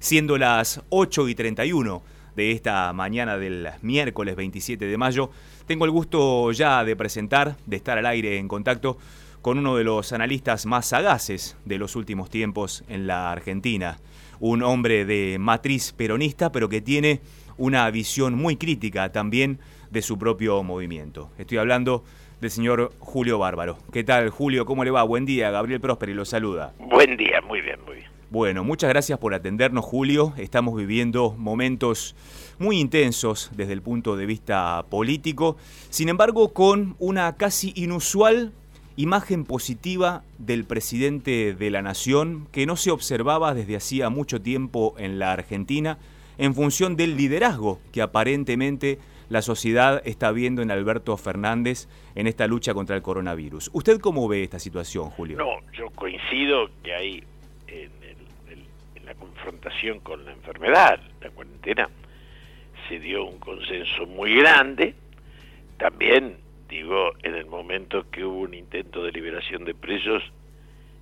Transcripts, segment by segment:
siendo las 8 y 31 de esta mañana del miércoles 27 de mayo, tengo el gusto ya de presentar, de estar al aire en contacto con uno de los analistas más sagaces de los últimos tiempos en la Argentina, un hombre de matriz peronista, pero que tiene una visión muy crítica también de su propio movimiento. Estoy hablando del señor Julio Bárbaro. ¿Qué tal, Julio? ¿Cómo le va? Buen día, Gabriel Prósperi lo saluda. Buen día, muy bien, muy bien. Bueno, muchas gracias por atendernos, Julio. Estamos viviendo momentos muy intensos desde el punto de vista político, sin embargo, con una casi inusual imagen positiva del presidente de la nación que no se observaba desde hacía mucho tiempo en la Argentina en función del liderazgo que aparentemente la sociedad está viendo en Alberto Fernández en esta lucha contra el coronavirus. ¿Usted cómo ve esta situación, Julio? No, yo coincido que hay en, la confrontación con la enfermedad, la cuarentena, se dio un consenso muy grande. También, digo, en el momento que hubo un intento de liberación de presos,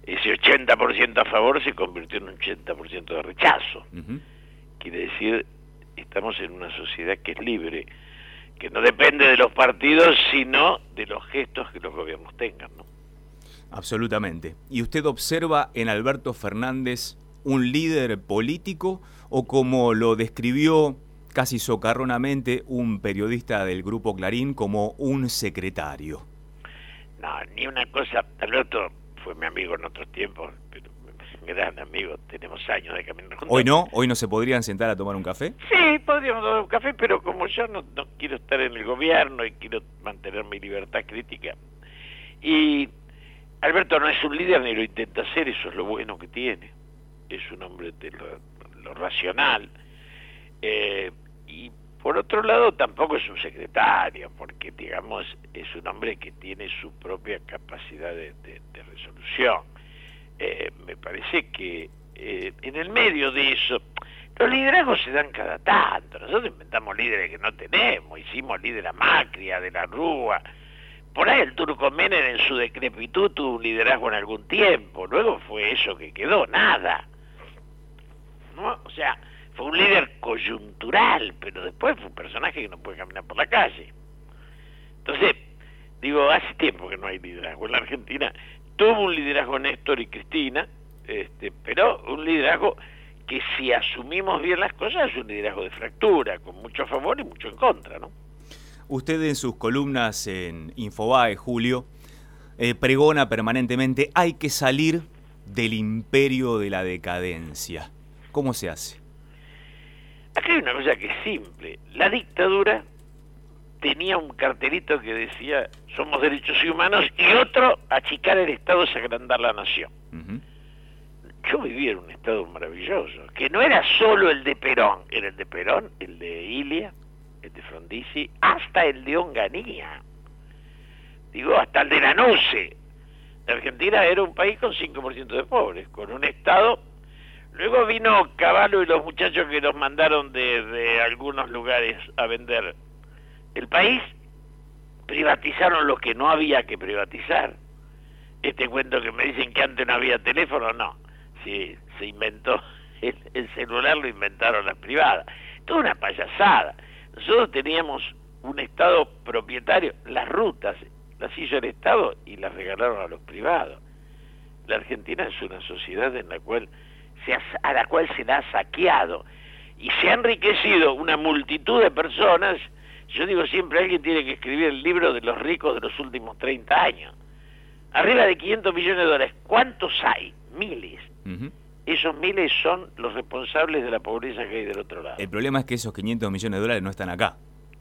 ese 80% a favor se convirtió en un 80% de rechazo. Quiere decir, estamos en una sociedad que es libre, que no depende de los partidos, sino de los gestos que los gobiernos tengan, ¿no? Absolutamente. ¿Y usted observa en Alberto Fernández un líder político o como lo describió casi socarronamente un periodista del grupo Clarín como un secretario? No, ni una cosa. Alberto fue mi amigo en otros tiempos, pero gran amigo, tenemos años de caminar juntos. ¿Hoy no? ¿Hoy no se podrían sentar a tomar un café? Sí, podríamos tomar un café, pero como yo no, no quiero estar en el gobierno y quiero mantener mi libertad crítica. Y Alberto no es un líder ni lo intenta hacer, eso es lo bueno que tiene. Es un hombre de lo, racional. Eh, y por otro lado, tampoco es un secretario, porque, digamos, es un hombre que tiene su propia capacidad de resolución eh, me parece que eh, en el medio de eso, los liderazgos se dan cada tanto. Nosotros inventamos líderes que no tenemos, hicimos líder a Macri, a De la Rúa. Por ahí el turco Menem en su decrepitud tuvo un liderazgo en algún tiempo, luego fue eso que quedó, nada. O sea, fue un líder coyuntural, pero después fue un personaje que no puede caminar por la calle. Entonces, digo, hace tiempo que no hay liderazgo en la Argentina tuvo un liderazgo Néstor y Cristina, este, pero un liderazgo que si asumimos bien las cosas es un liderazgo de fractura, con mucho favor y mucho en contra, ¿no? Usted en sus columnas en Infobae, Julio, eh, pregona permanentemente, hay que salir del imperio de la decadencia. ¿Cómo se hace? Acá hay una cosa que es simple. La dictadura tenía un cartelito que decía somos derechos humanos y otro achicar el Estado es agrandar la nación. Yo vivía en un Estado maravilloso, que no era solo el de Perón, era el de Perón, el de Ilia, el de Frondizi, hasta el de Onganía. Digo, hasta el de la Noce. La Argentina era un país con 5% de pobres, con un Estado... Luego vino Caballo y los muchachos que los mandaron de algunos lugares a vender el país privatizaron lo que no había que privatizar. Este cuento que me dicen que antes no había teléfono, no. Si se inventó el, celular, lo inventaron las privadas. Toda una payasada. Nosotros teníamos un Estado propietario, las rutas las hizo el Estado y las regalaron a los privados. La Argentina es una sociedad en la cual a la cual se la ha saqueado y se ha enriquecido una multitud de personas yo digo siempre, alguien tiene que escribir el libro de los ricos de los últimos 30 años. Arriba de 500 millones de dólares. ¿Cuántos hay? Miles. Esos miles son los responsables de la pobreza que hay del otro lado. El problema es que esos 500 millones de dólares no están acá.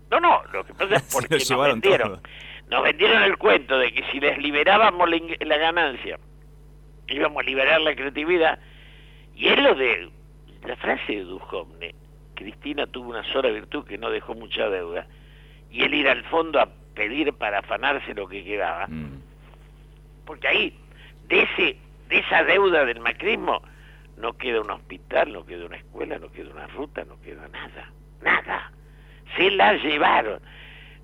No, no, lo que pasa es porque nos vendieron. Nos vendieron el cuento de que si les liberábamos la, la ganancia, íbamos a liberar la creatividad. Y es lo de la frase de Duhovne Cristina tuvo una sola virtud que no dejó mucha deuda, y él ir al fondo a pedir para afanarse lo que quedaba. Mm. Porque ahí, de, ese, de esa deuda del macrismo, no queda un hospital, no queda una escuela, no queda una ruta, no queda nada, nada. Se la llevaron.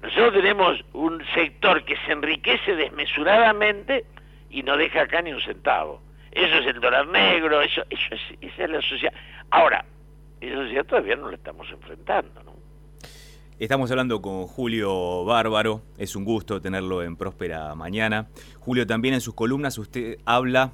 Nosotros tenemos un sector que se enriquece desmesuradamente y no deja acá ni un centavo. Eso es el dólar negro, eso, eso es, esa es la sociedad. Ahora, sociedad todavía no lo estamos enfrentando, ¿no? Estamos hablando con Julio Bárbaro, es un gusto tenerlo en Próspera Mañana. Julio, también en sus columnas usted habla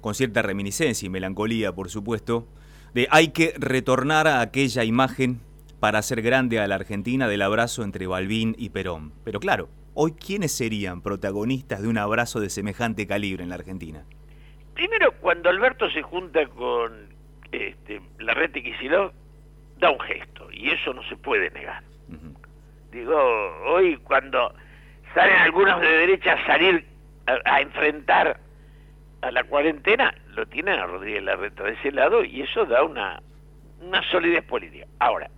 con cierta reminiscencia y melancolía, por supuesto, de hay que retornar a aquella imagen para hacer grande a la Argentina del abrazo entre Balbín y Perón. Pero claro, hoy ¿quiénes serían protagonistas de un abrazo de semejante calibre en la Argentina? Primero, cuando Alberto se junta con este, la red de Kicillof, da un gesto, y eso no se puede negar. Digo, hoy cuando salen algunos de derecha a salir a, enfrentar a la cuarentena, lo tienen a Rodríguez Larreta de ese lado y eso da una, una solidez política. Ahora,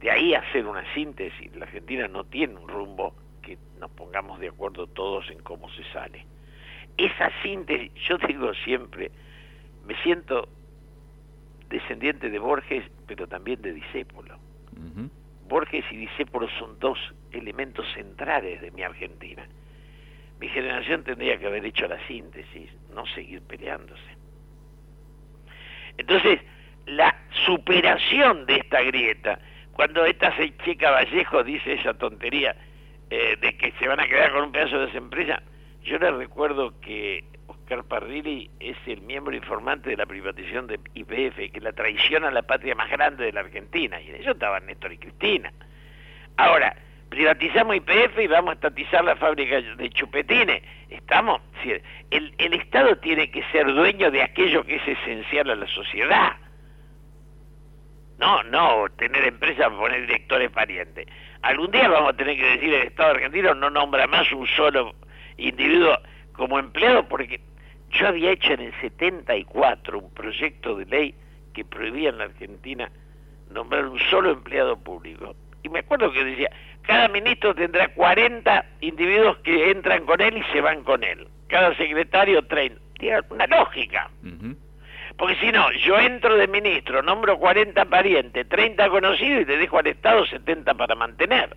de ahí hacer una síntesis, la Argentina no tiene un rumbo que nos pongamos de acuerdo todos en cómo se sale. Esa síntesis, yo digo siempre, me siento descendiente de Borges, pero también de discípulo. Borges y discípulos son dos elementos centrales de mi Argentina. Mi generación tendría que haber hecho la síntesis, no seguir peleándose. Entonces, la superación de esta grieta, cuando esta chica Vallejo dice esa tontería eh, de que se van a quedar con un pedazo de esa empresa, yo le recuerdo que Oscar Parrilli es el miembro informante de la privatización de IPF, que la traición a la patria más grande de la Argentina, y en eso estaban Néstor y Cristina. Ahora, privatizamos IPF y vamos a estatizar la fábrica de chupetines. Estamos, el, el Estado tiene que ser dueño de aquello que es esencial a la sociedad. No, no, tener empresas, poner directores parientes. Algún día vamos a tener que decir el Estado argentino no nombra más un solo individuo como empleado porque yo había hecho en el 74 un proyecto de ley que prohibía en la Argentina nombrar un solo empleado público. Y me acuerdo que decía, cada ministro tendrá 40 individuos que entran con él y se van con él. Cada secretario 30. Tiene una lógica. Porque si no, yo entro de ministro, nombro 40 parientes, 30 conocidos y te dejo al Estado 70 para mantener.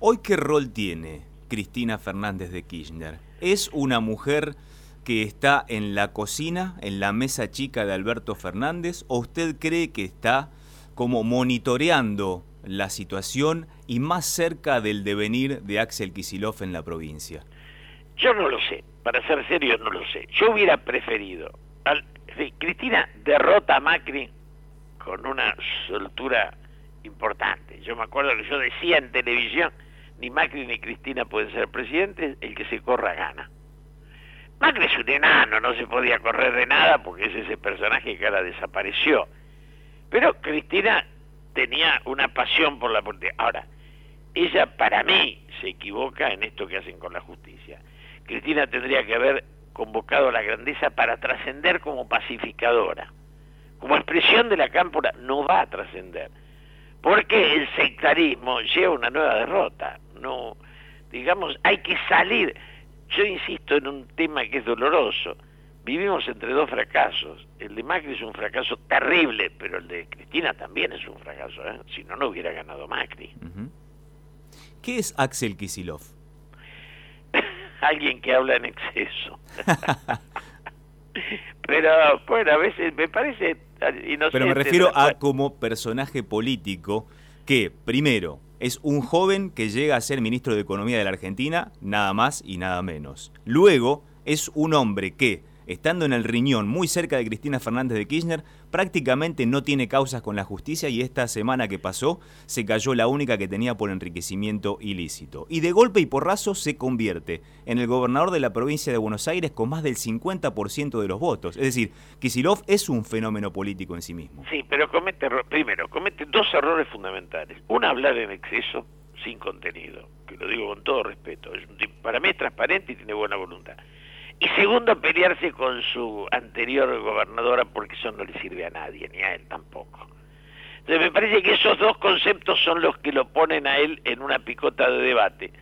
¿Hoy qué rol tiene Cristina Fernández de Kirchner? ¿Es una mujer que está en la cocina, en la mesa chica de Alberto Fernández, o usted cree que está como monitoreando la situación y más cerca del devenir de Axel Kisilov en la provincia? Yo no lo sé, para ser serio no lo sé. Yo hubiera preferido. Cristina derrota a Macri con una soltura importante. Yo me acuerdo que yo decía en televisión ni Macri ni Cristina pueden ser presidentes, el que se corra gana. Macri es un enano, no se podía correr de nada porque es ese personaje que ahora desapareció. Pero Cristina tenía una pasión por la política. Ahora, ella para mí se equivoca en esto que hacen con la justicia. Cristina tendría que haber convocado a la grandeza para trascender como pacificadora. Como expresión de la cámpora no va a trascender. Porque el sectarismo lleva una nueva derrota no, digamos, hay que salir. Yo insisto en un tema que es doloroso. Vivimos entre dos fracasos. El de Macri es un fracaso terrible, pero el de Cristina también es un fracaso. ¿eh? Si no, no hubiera ganado Macri. ¿Qué es Axel Kisilov? Alguien que habla en exceso. pero bueno, a veces me parece Pero me refiero a como personaje político que, primero, es un joven que llega a ser ministro de Economía de la Argentina, nada más y nada menos. Luego, es un hombre que, estando en el riñón muy cerca de Cristina Fernández de Kirchner, prácticamente no tiene causas con la justicia y esta semana que pasó se cayó la única que tenía por enriquecimiento ilícito. Y de golpe y porrazo se convierte en el gobernador de la provincia de Buenos Aires con más del 50% de los votos. Es decir, Kisilov es un fenómeno político en sí mismo. Sí, pero comete, primero, comete dos errores fundamentales. Uno, hablar en exceso sin contenido, que lo digo con todo respeto. Para mí es transparente y tiene buena voluntad. Y segundo, pelearse con su anterior gobernadora porque eso no le sirve a nadie, ni a él tampoco. Entonces me parece que esos dos conceptos son los que lo ponen a él en una picota de debate,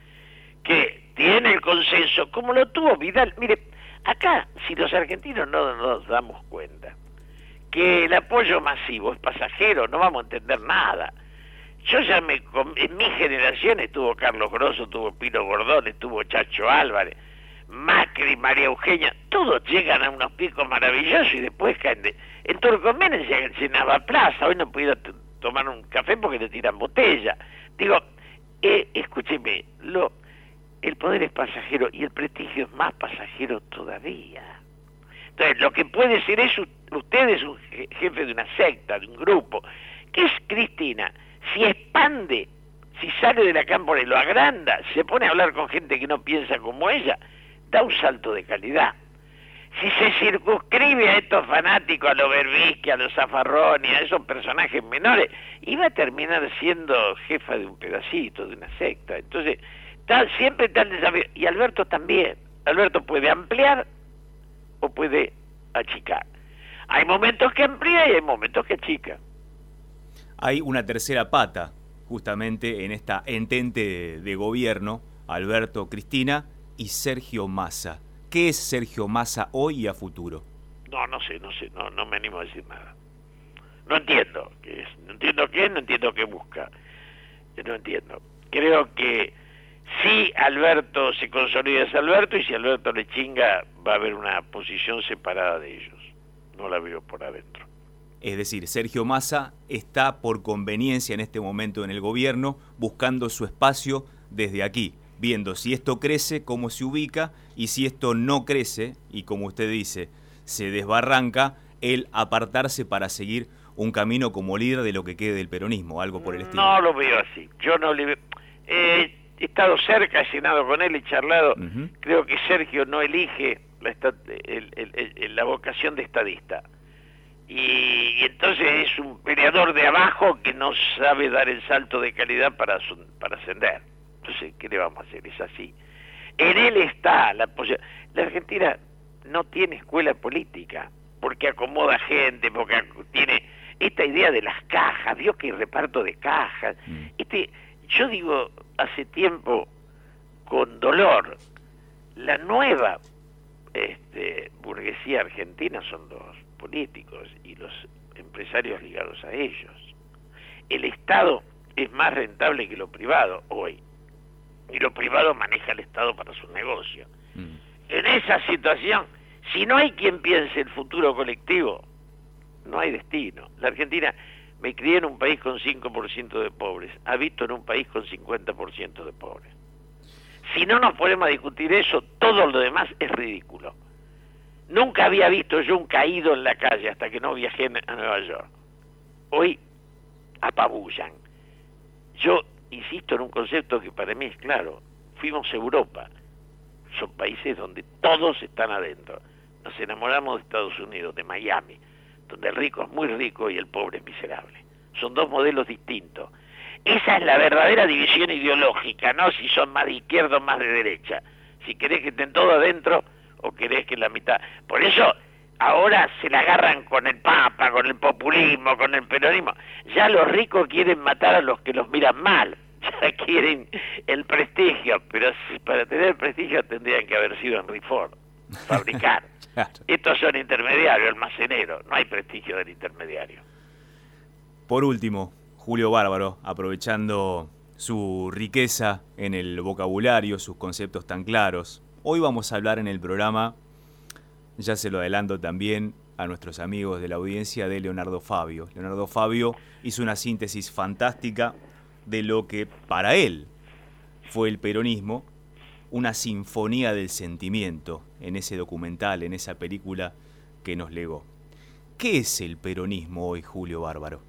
que tiene el consenso, como lo tuvo Vidal. Mire, acá, si los argentinos no nos damos cuenta que el apoyo masivo es pasajero, no vamos a entender nada. Yo ya me... En mi generación estuvo Carlos Grosso, estuvo Pino Gordón, estuvo Chacho Álvarez, Macri, María Eugenia, todos llegan a unos picos maravillosos y después caen de... En Turcomen se llenaba plaza, hoy no pudiera tomar un café porque le tiran botella. Digo, eh, escúcheme, lo, el poder es pasajero y el prestigio es más pasajero todavía. Entonces, lo que puede ser es usted es un jefe de una secta, de un grupo. ¿Qué es Cristina? Si expande, si sale de la cámara y lo agranda, se pone a hablar con gente que no piensa como ella, da un salto de calidad. Si se circunscribe a estos fanáticos, a los Berbisky, a los Zafarroni, a esos personajes menores, iba a terminar siendo jefa de un pedacito, de una secta. Entonces, tal, siempre el desafío. Y Alberto también. Alberto puede ampliar o puede achicar. Hay momentos que amplía y hay momentos que achica. Hay una tercera pata, justamente en esta entente de, gobierno, Alberto Cristina y Sergio Massa. ¿Qué es Sergio Massa hoy y a futuro? No, no sé, no sé, no, no me animo a decir nada. No entiendo qué es, no entiendo qué no entiendo qué busca. Yo no entiendo. Creo que si Alberto se consolida es Alberto y si Alberto le chinga va a haber una posición separada de ellos. No la veo por adentro. Es decir, Sergio Massa está por conveniencia en este momento en el gobierno buscando su espacio desde aquí, viendo si esto crece, cómo se ubica y si esto no crece y como usted dice, se desbarranca, el apartarse para seguir un camino como líder de lo que quede del peronismo, algo por el estilo. No lo veo así. Yo no le veo... Eh, he estado cerca, he cenado con él, he charlado. Creo que Sergio no elige la, la vocación de estadista. Y, entonces es un peleador de abajo que no sabe dar el salto de calidad para, para ascender. Entonces, ¿qué le vamos a hacer? Es así. En él está la posibilidad. La Argentina no tiene escuela política, porque acomoda gente, porque tiene esta idea de las cajas, vio que reparto de cajas. Mm. Este, yo digo, hace tiempo, con dolor, la nueva este, burguesía argentina son los políticos y los empresarios ligados a ellos. El Estado es más rentable que lo privado hoy, y lo privado maneja el Estado para su negocio. Mm. En esa situación, si no hay quien piense el futuro colectivo, no hay destino. La Argentina me crié en un país con 5% de pobres, habito en un país con 50% de pobres. Si no nos ponemos a discutir eso, todo lo demás es ridículo. Nunca había visto yo un caído en la calle hasta que no viajé a Nueva York. Hoy apabullan. Yo insisto en un concepto que para mí es claro. Fuimos a Europa. Son países donde todos están adentro. Nos enamoramos de Estados Unidos, de Miami donde el rico es muy rico y el pobre es miserable. Son dos modelos distintos. Esa es la verdadera división ideológica, no si son más de izquierda o más de derecha. Si querés que estén todos adentro o querés que la mitad. Por eso ahora se la agarran con el Papa, con el populismo, con el peronismo. Ya los ricos quieren matar a los que los miran mal. Ya quieren el prestigio, pero para tener prestigio tendrían que haber sido en Ford, fabricar. Estos son intermediarios, almaceneros, no hay prestigio del intermediario. Por último, Julio Bárbaro, aprovechando su riqueza en el vocabulario, sus conceptos tan claros, hoy vamos a hablar en el programa, ya se lo adelanto también a nuestros amigos de la audiencia, de Leonardo Fabio. Leonardo Fabio hizo una síntesis fantástica de lo que para él fue el peronismo una sinfonía del sentimiento en ese documental, en esa película que nos legó. ¿Qué es el peronismo hoy, Julio Bárbaro?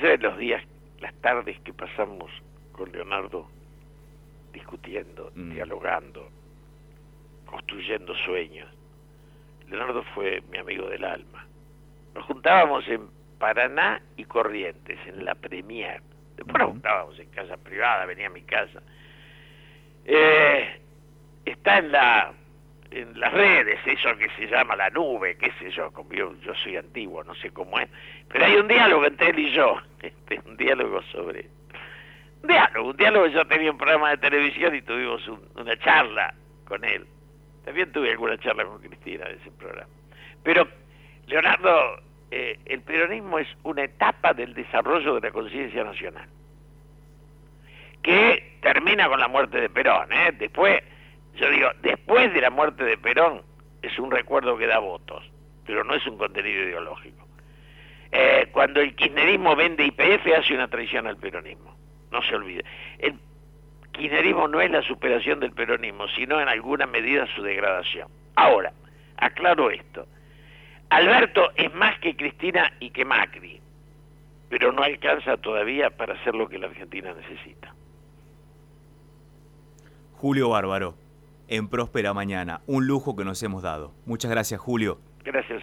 ¿Sabes los días, las tardes que pasamos con Leonardo discutiendo, mm. dialogando, construyendo sueños? Leonardo fue mi amigo del alma. Nos juntábamos en Paraná y Corrientes, en la Premier. Después nos juntábamos en casa privada, venía a mi casa eh, está en la en las redes, eso que se llama la nube, qué sé yo, como yo, soy antiguo, no sé cómo es, pero hay un diálogo entre él y yo, este, un diálogo sobre... Un diálogo, un diálogo, yo tenía un programa de televisión y tuvimos una charla con él. También tuve alguna charla con Cristina de ese programa. Pero, Leonardo, eh, el peronismo es una etapa del desarrollo de la conciencia nacional que termina con la muerte de Perón. ¿eh? Después, yo digo, después de la muerte de Perón es un recuerdo que da votos. pero no es un contenido ideológico. Eh, cuando el kirchnerismo vende IPF hace una traición al peronismo, no se olvide. El kirchnerismo no es la superación del peronismo, sino en alguna medida su degradación. Ahora, aclaro esto. Alberto es más que Cristina y que Macri, pero no alcanza todavía para hacer lo que la Argentina necesita. Julio Bárbaro, en Próspera Mañana, un lujo que nos hemos dado. Muchas gracias, Julio. Gracias.